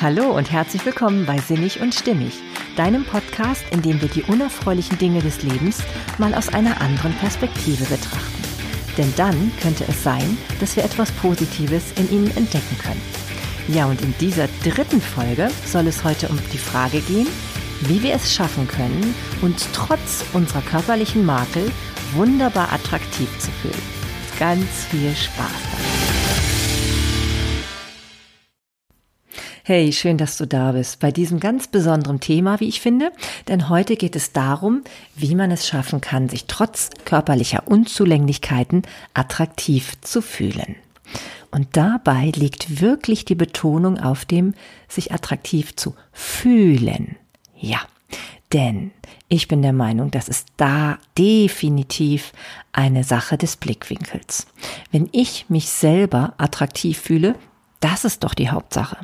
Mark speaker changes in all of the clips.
Speaker 1: Hallo und herzlich willkommen bei Sinnig und Stimmig, deinem Podcast, in dem wir die unerfreulichen Dinge des Lebens mal aus einer anderen Perspektive betrachten. Denn dann könnte es sein, dass wir etwas Positives in ihnen entdecken können. Ja, und in dieser dritten Folge soll es heute um die Frage gehen, wie wir es schaffen können, uns trotz unserer körperlichen Makel wunderbar attraktiv zu fühlen. Ganz viel Spaß dabei. Hey, schön, dass du da bist bei diesem ganz besonderen Thema, wie ich finde, denn heute geht es darum, wie man es schaffen kann, sich trotz körperlicher Unzulänglichkeiten attraktiv zu fühlen. Und dabei liegt wirklich die Betonung auf dem, sich attraktiv zu fühlen. Ja, denn ich bin der Meinung, das ist da definitiv eine Sache des Blickwinkels. Wenn ich mich selber attraktiv fühle, das ist doch die Hauptsache.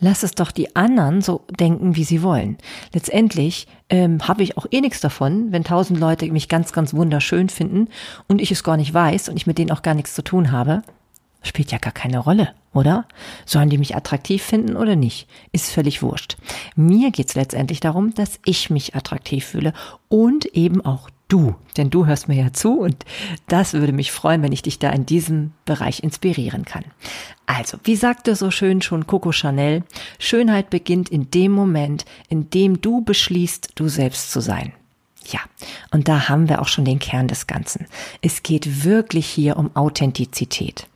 Speaker 1: Lass es doch die anderen so denken, wie sie wollen. Letztendlich ähm, habe ich auch eh nichts davon, wenn tausend Leute mich ganz, ganz wunderschön finden und ich es gar nicht weiß und ich mit denen auch gar nichts zu tun habe. Spielt ja gar keine Rolle, oder? Sollen die mich attraktiv finden oder nicht? Ist völlig wurscht. Mir geht's letztendlich darum, dass ich mich attraktiv fühle und eben auch du, denn du hörst mir ja zu und das würde mich freuen, wenn ich dich da in diesem Bereich inspirieren kann. Also, wie sagte so schön schon Coco Chanel, Schönheit beginnt in dem Moment, in dem du beschließt, du selbst zu sein. Ja, und da haben wir auch schon den Kern des Ganzen. Es geht wirklich hier um Authentizität.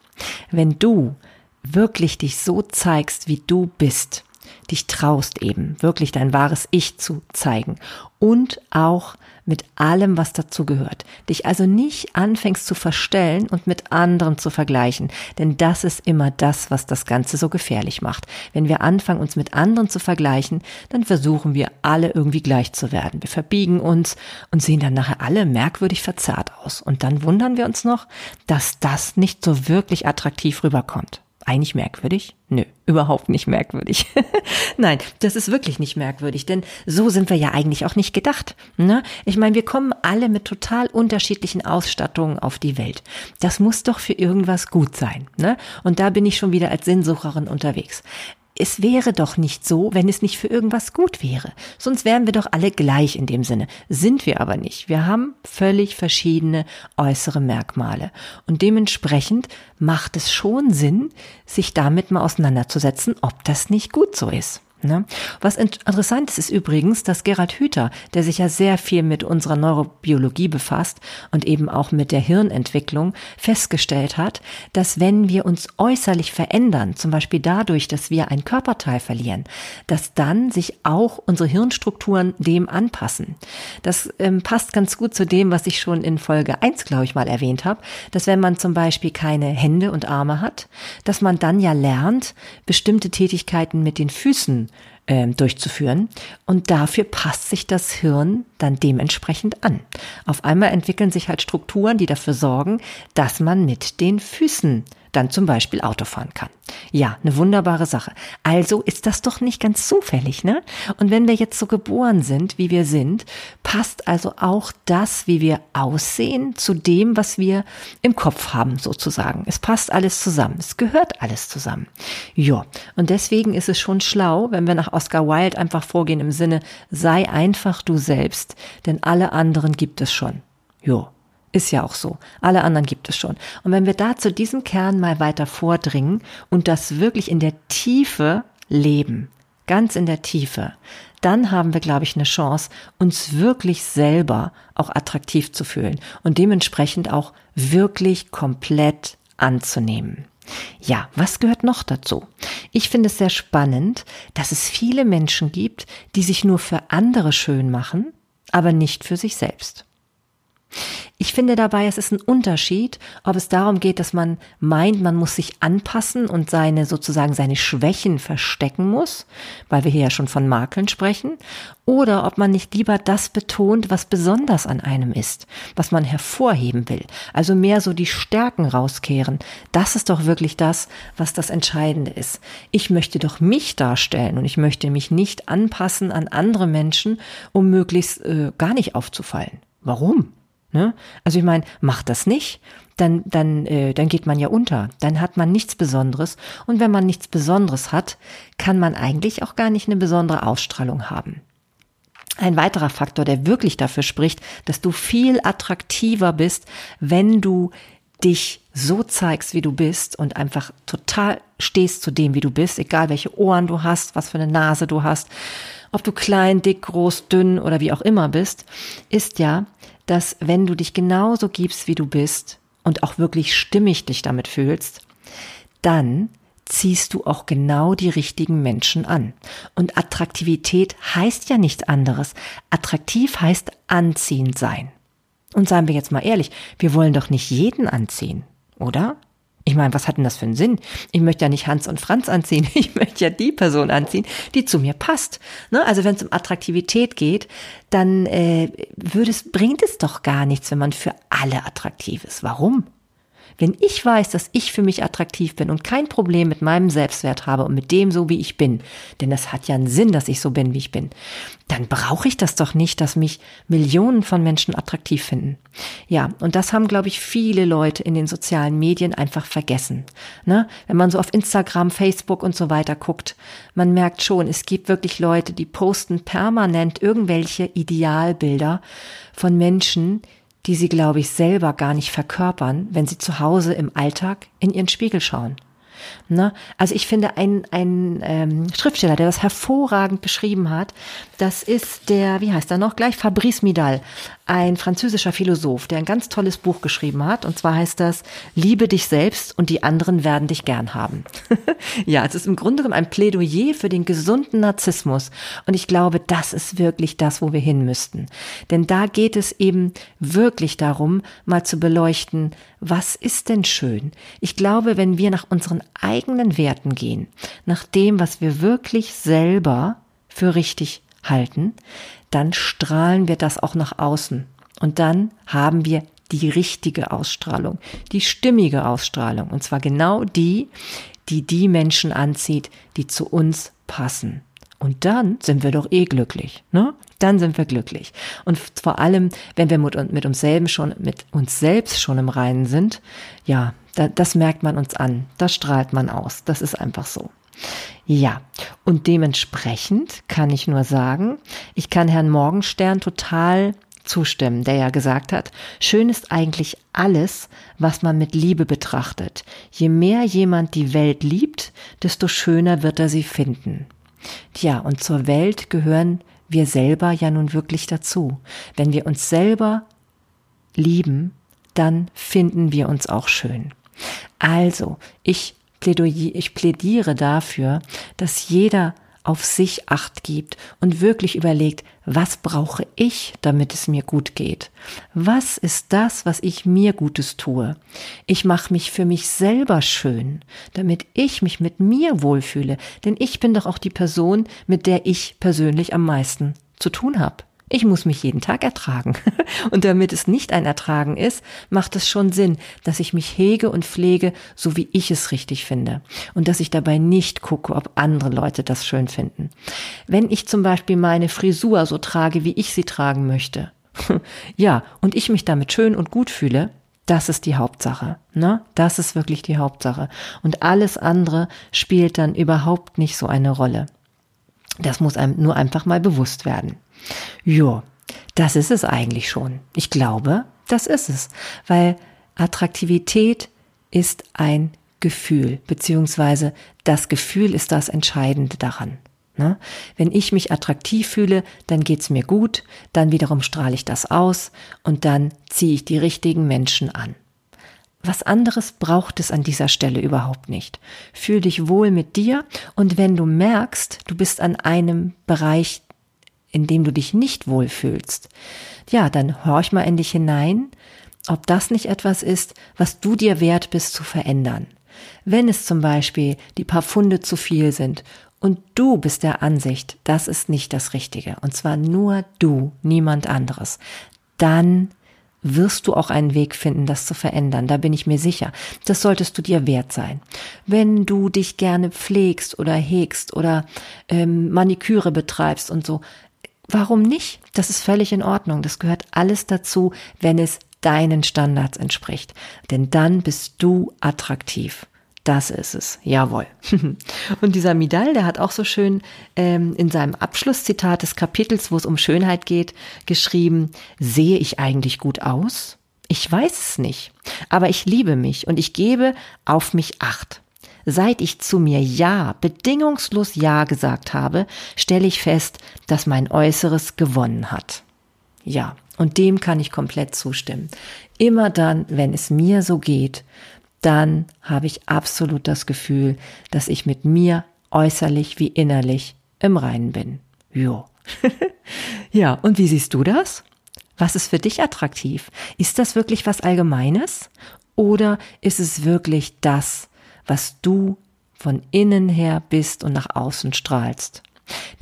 Speaker 1: Wenn du wirklich dich so zeigst, wie du bist, dich traust eben, wirklich dein wahres Ich zu zeigen und auch mit allem, was dazu gehört. Dich also nicht anfängst zu verstellen und mit anderen zu vergleichen, denn das ist immer das, was das Ganze so gefährlich macht. Wenn wir anfangen, uns mit anderen zu vergleichen, dann versuchen wir alle irgendwie gleich zu werden. Wir verbiegen uns und sehen dann nachher alle merkwürdig verzerrt aus. Und dann wundern wir uns noch, dass das nicht so wirklich attraktiv rüberkommt. Eigentlich merkwürdig? Nö, überhaupt nicht merkwürdig. Nein, das ist wirklich nicht merkwürdig, denn so sind wir ja eigentlich auch nicht gedacht. Ne? Ich meine, wir kommen alle mit total unterschiedlichen Ausstattungen auf die Welt. Das muss doch für irgendwas gut sein. Ne? Und da bin ich schon wieder als Sinnsucherin unterwegs es wäre doch nicht so, wenn es nicht für irgendwas gut wäre. Sonst wären wir doch alle gleich in dem Sinne. Sind wir aber nicht. Wir haben völlig verschiedene äußere Merkmale. Und dementsprechend macht es schon Sinn, sich damit mal auseinanderzusetzen, ob das nicht gut so ist. Ne? Was interessant ist, ist übrigens, dass Gerhard Hüther, der sich ja sehr viel mit unserer Neurobiologie befasst und eben auch mit der Hirnentwicklung, festgestellt hat, dass wenn wir uns äußerlich verändern, zum Beispiel dadurch, dass wir ein Körperteil verlieren, dass dann sich auch unsere Hirnstrukturen dem anpassen. Das ähm, passt ganz gut zu dem, was ich schon in Folge 1, glaube ich, mal erwähnt habe, dass wenn man zum Beispiel keine Hände und Arme hat, dass man dann ja lernt, bestimmte Tätigkeiten mit den Füßen ähm, durchzuführen. Und dafür passt sich das Hirn dann dementsprechend an. Auf einmal entwickeln sich halt Strukturen, die dafür sorgen, dass man mit den Füßen dann zum Beispiel Auto fahren kann. Ja, eine wunderbare Sache. Also ist das doch nicht ganz zufällig, ne? Und wenn wir jetzt so geboren sind, wie wir sind, passt also auch das, wie wir aussehen, zu dem, was wir im Kopf haben, sozusagen. Es passt alles zusammen. Es gehört alles zusammen. Ja, und deswegen ist es schon schlau, wenn wir nach Oscar Wilde einfach vorgehen im Sinne, sei einfach du selbst, denn alle anderen gibt es schon. Jo, ist ja auch so. Alle anderen gibt es schon. Und wenn wir da zu diesem Kern mal weiter vordringen und das wirklich in der Tiefe leben, ganz in der Tiefe, dann haben wir, glaube ich, eine Chance, uns wirklich selber auch attraktiv zu fühlen und dementsprechend auch wirklich komplett anzunehmen. Ja, was gehört noch dazu? Ich finde es sehr spannend, dass es viele Menschen gibt, die sich nur für andere schön machen, aber nicht für sich selbst. Ich finde dabei, es ist ein Unterschied, ob es darum geht, dass man meint, man muss sich anpassen und seine sozusagen seine Schwächen verstecken muss, weil wir hier ja schon von Makeln sprechen, oder ob man nicht lieber das betont, was besonders an einem ist, was man hervorheben will. Also mehr so die Stärken rauskehren. Das ist doch wirklich das, was das Entscheidende ist. Ich möchte doch mich darstellen und ich möchte mich nicht anpassen an andere Menschen, um möglichst äh, gar nicht aufzufallen. Warum? Ne? Also ich meine, mach das nicht, dann, dann, äh, dann geht man ja unter. Dann hat man nichts Besonderes. Und wenn man nichts Besonderes hat, kann man eigentlich auch gar nicht eine besondere Ausstrahlung haben. Ein weiterer Faktor, der wirklich dafür spricht, dass du viel attraktiver bist, wenn du dich so zeigst, wie du bist und einfach total stehst zu dem, wie du bist, egal welche Ohren du hast, was für eine Nase du hast, ob du klein, dick, groß, dünn oder wie auch immer bist, ist ja, dass wenn du dich genauso gibst, wie du bist und auch wirklich stimmig dich damit fühlst, dann ziehst du auch genau die richtigen Menschen an. Und Attraktivität heißt ja nichts anderes. Attraktiv heißt anziehend sein. Und seien wir jetzt mal ehrlich, wir wollen doch nicht jeden anziehen, oder? Ich meine, was hat denn das für einen Sinn? Ich möchte ja nicht Hans und Franz anziehen, ich möchte ja die Person anziehen, die zu mir passt. Ne? Also wenn es um Attraktivität geht, dann äh, würde es, bringt es doch gar nichts, wenn man für alle attraktiv ist. Warum? Wenn ich weiß, dass ich für mich attraktiv bin und kein Problem mit meinem Selbstwert habe und mit dem so, wie ich bin, denn das hat ja einen Sinn, dass ich so bin, wie ich bin, dann brauche ich das doch nicht, dass mich Millionen von Menschen attraktiv finden. Ja, und das haben, glaube ich, viele Leute in den sozialen Medien einfach vergessen. Ne? Wenn man so auf Instagram, Facebook und so weiter guckt, man merkt schon, es gibt wirklich Leute, die posten permanent irgendwelche Idealbilder von Menschen, die sie, glaube ich, selber gar nicht verkörpern, wenn sie zu Hause im Alltag in ihren Spiegel schauen. Ne? Also ich finde, ein, ein ähm, Schriftsteller, der das hervorragend beschrieben hat, das ist der, wie heißt er noch gleich, Fabrice Midal, ein französischer Philosoph, der ein ganz tolles Buch geschrieben hat. Und zwar heißt das, Liebe dich selbst und die anderen werden dich gern haben. ja, es ist im Grunde genommen ein Plädoyer für den gesunden Narzissmus. Und ich glaube, das ist wirklich das, wo wir hin müssten. Denn da geht es eben wirklich darum, mal zu beleuchten, was ist denn schön? Ich glaube, wenn wir nach unseren eigenen Werten gehen, nach dem, was wir wirklich selber für richtig halten, dann strahlen wir das auch nach außen. Und dann haben wir die richtige Ausstrahlung, die stimmige Ausstrahlung. Und zwar genau die, die die Menschen anzieht, die zu uns passen. Und dann sind wir doch eh glücklich, ne? Dann sind wir glücklich. Und vor allem, wenn wir mit, mit uns selben schon, mit uns selbst schon im Reinen sind, ja, da, das merkt man uns an. Das strahlt man aus. Das ist einfach so. Ja, und dementsprechend kann ich nur sagen, ich kann Herrn Morgenstern total zustimmen, der ja gesagt hat, schön ist eigentlich alles, was man mit Liebe betrachtet. Je mehr jemand die Welt liebt, desto schöner wird er sie finden. Tja, und zur Welt gehören wir selber ja nun wirklich dazu. Wenn wir uns selber lieben, dann finden wir uns auch schön. Also, ich ich plädiere dafür, dass jeder auf sich acht gibt und wirklich überlegt, was brauche ich, damit es mir gut geht? Was ist das, was ich mir Gutes tue? Ich mache mich für mich selber schön, damit ich mich mit mir wohlfühle, denn ich bin doch auch die Person, mit der ich persönlich am meisten zu tun habe. Ich muss mich jeden Tag ertragen. Und damit es nicht ein Ertragen ist, macht es schon Sinn, dass ich mich hege und pflege, so wie ich es richtig finde. Und dass ich dabei nicht gucke, ob andere Leute das schön finden. Wenn ich zum Beispiel meine Frisur so trage, wie ich sie tragen möchte, ja, und ich mich damit schön und gut fühle, das ist die Hauptsache, ne? Das ist wirklich die Hauptsache. Und alles andere spielt dann überhaupt nicht so eine Rolle. Das muss einem nur einfach mal bewusst werden. Ja, das ist es eigentlich schon. Ich glaube, das ist es, weil Attraktivität ist ein Gefühl, beziehungsweise das Gefühl ist das Entscheidende daran. Ne? Wenn ich mich attraktiv fühle, dann geht's mir gut, dann wiederum strahle ich das aus und dann ziehe ich die richtigen Menschen an. Was anderes braucht es an dieser Stelle überhaupt nicht. Fühl dich wohl mit dir und wenn du merkst, du bist an einem Bereich in dem du dich nicht wohlfühlst, ja, dann horch mal in dich hinein, ob das nicht etwas ist, was du dir wert bist zu verändern. Wenn es zum Beispiel die paar Funde zu viel sind und du bist der Ansicht, das ist nicht das Richtige, und zwar nur du, niemand anderes, dann wirst du auch einen Weg finden, das zu verändern. Da bin ich mir sicher. Das solltest du dir wert sein. Wenn du dich gerne pflegst oder hegst oder ähm, Maniküre betreibst und so, Warum nicht? Das ist völlig in Ordnung. Das gehört alles dazu, wenn es deinen Standards entspricht. Denn dann bist du attraktiv. Das ist es, jawohl. Und dieser Midal, der hat auch so schön ähm, in seinem Abschlusszitat des Kapitels, wo es um Schönheit geht, geschrieben, sehe ich eigentlich gut aus? Ich weiß es nicht, aber ich liebe mich und ich gebe auf mich acht. Seit ich zu mir Ja, bedingungslos Ja gesagt habe, stelle ich fest, dass mein Äußeres gewonnen hat. Ja, und dem kann ich komplett zustimmen. Immer dann, wenn es mir so geht, dann habe ich absolut das Gefühl, dass ich mit mir äußerlich wie innerlich im Reinen bin. Jo. ja, und wie siehst du das? Was ist für dich attraktiv? Ist das wirklich was Allgemeines? Oder ist es wirklich das, was du von innen her bist und nach außen strahlst?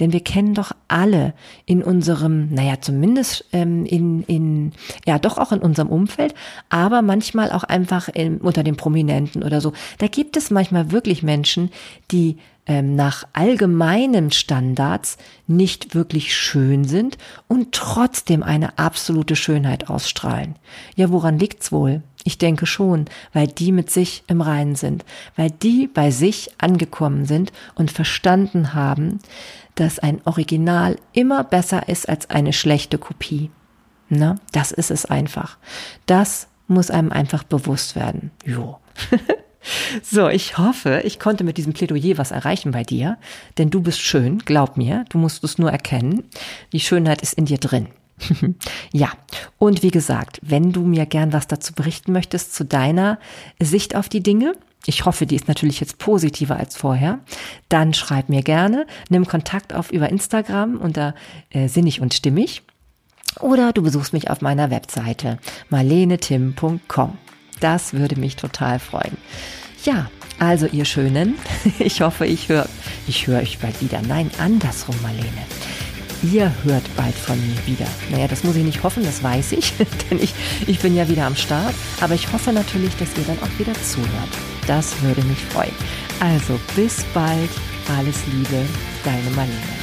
Speaker 1: Denn wir kennen doch alle in unserem, naja, zumindest ähm, in, in, ja, doch auch in unserem Umfeld, aber manchmal auch einfach in, unter den Prominenten oder so. Da gibt es manchmal wirklich Menschen, die ähm, nach allgemeinen Standards nicht wirklich schön sind und trotzdem eine absolute Schönheit ausstrahlen. Ja, woran liegt's wohl? Ich denke schon, weil die mit sich im Reinen sind, weil die bei sich angekommen sind und verstanden haben, dass ein Original immer besser ist als eine schlechte Kopie. Na, das ist es einfach. Das muss einem einfach bewusst werden. Jo. So, ich hoffe, ich konnte mit diesem Plädoyer was erreichen bei dir, denn du bist schön, glaub mir, du musst es nur erkennen. Die Schönheit ist in dir drin. ja, und wie gesagt, wenn du mir gern was dazu berichten möchtest zu deiner Sicht auf die Dinge, ich hoffe, die ist natürlich jetzt positiver als vorher, dann schreib mir gerne, nimm Kontakt auf über Instagram unter äh, sinnig und stimmig oder du besuchst mich auf meiner Webseite marlenetim.com. Das würde mich total freuen. Ja, also ihr Schönen, ich hoffe, ich höre ich höre euch bald wieder. Nein, andersrum, Marlene. Ihr hört bald von mir wieder. Naja, das muss ich nicht hoffen, das weiß ich, denn ich, ich bin ja wieder am Start. Aber ich hoffe natürlich, dass ihr dann auch wieder zuhört. Das würde mich freuen. Also bis bald. Alles Liebe, deine Marlene.